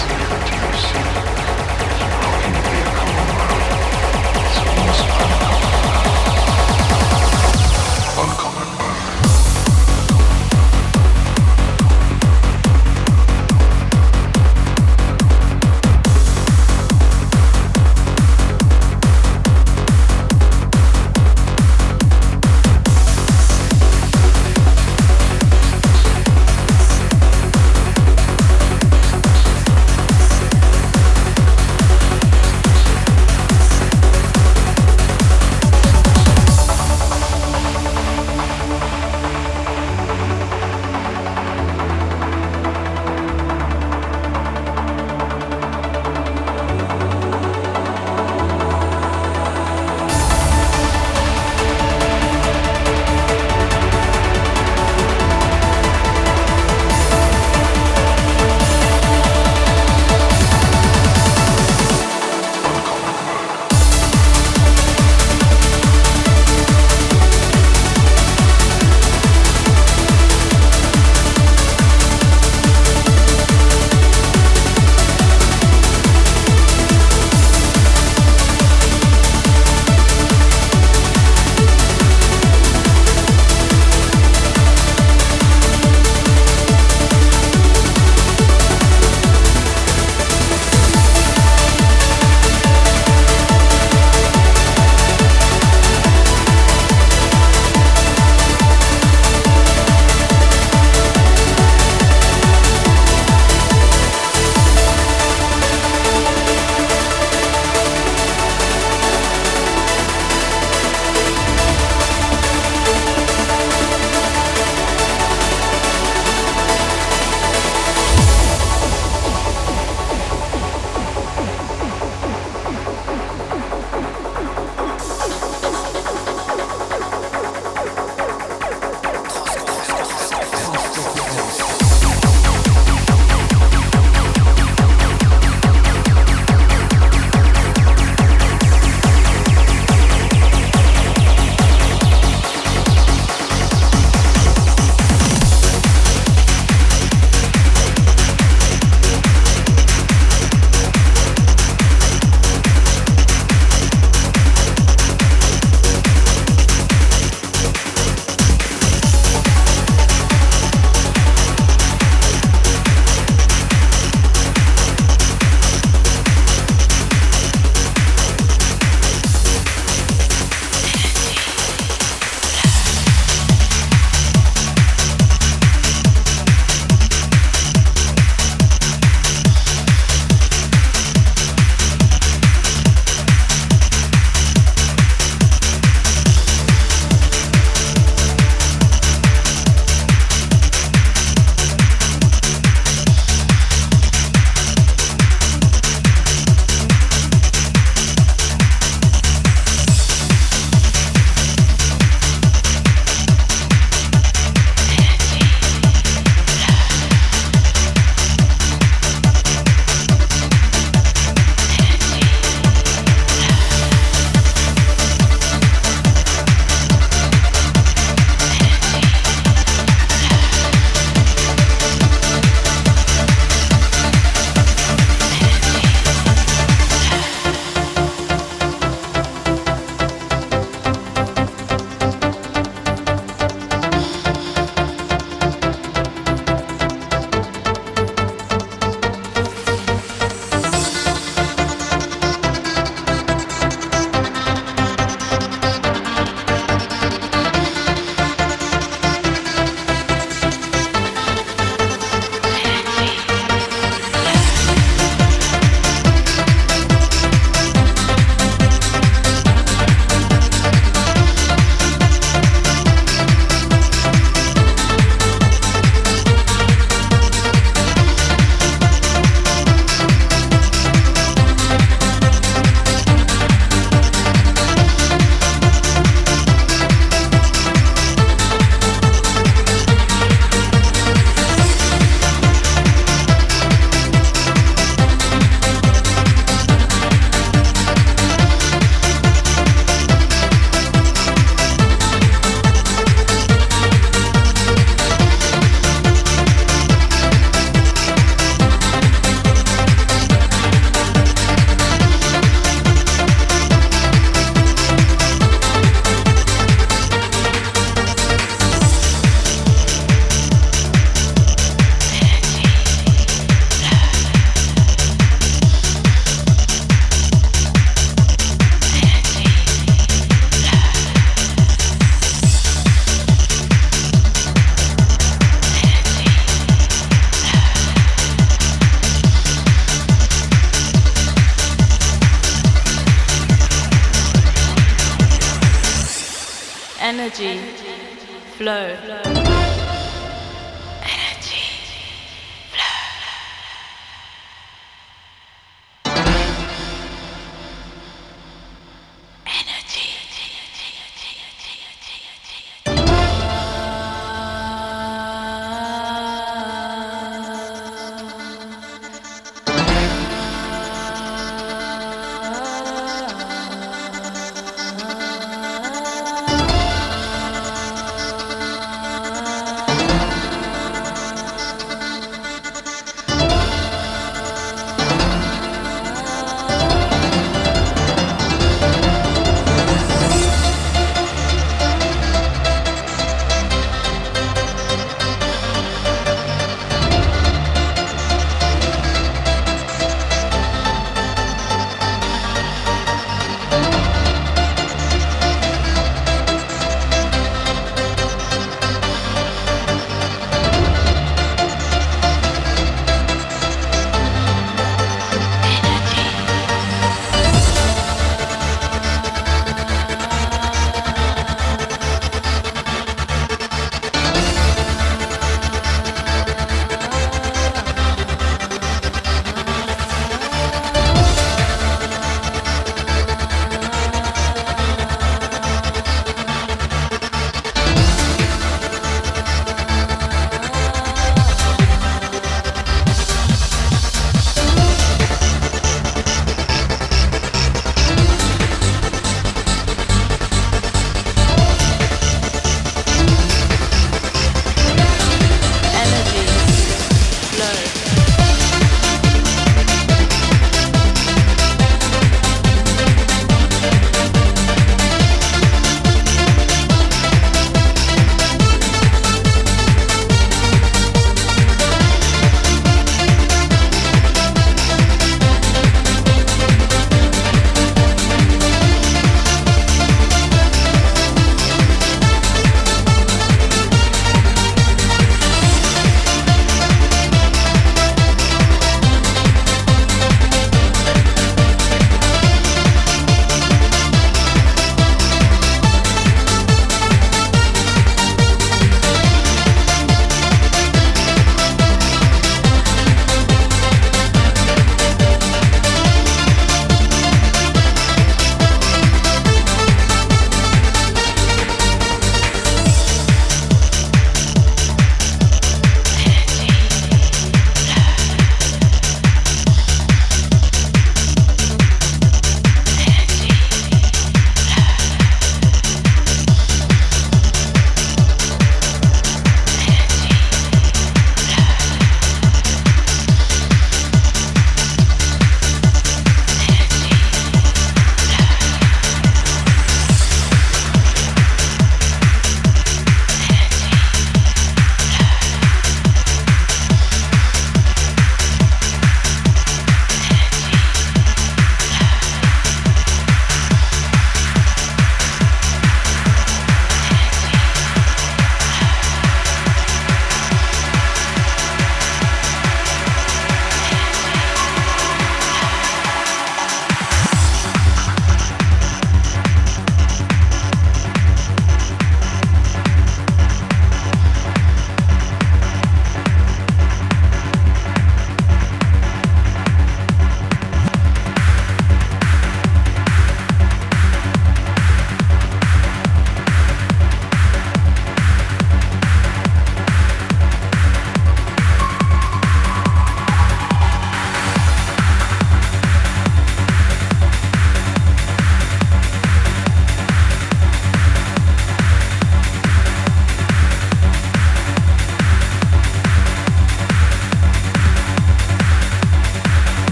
see what you see.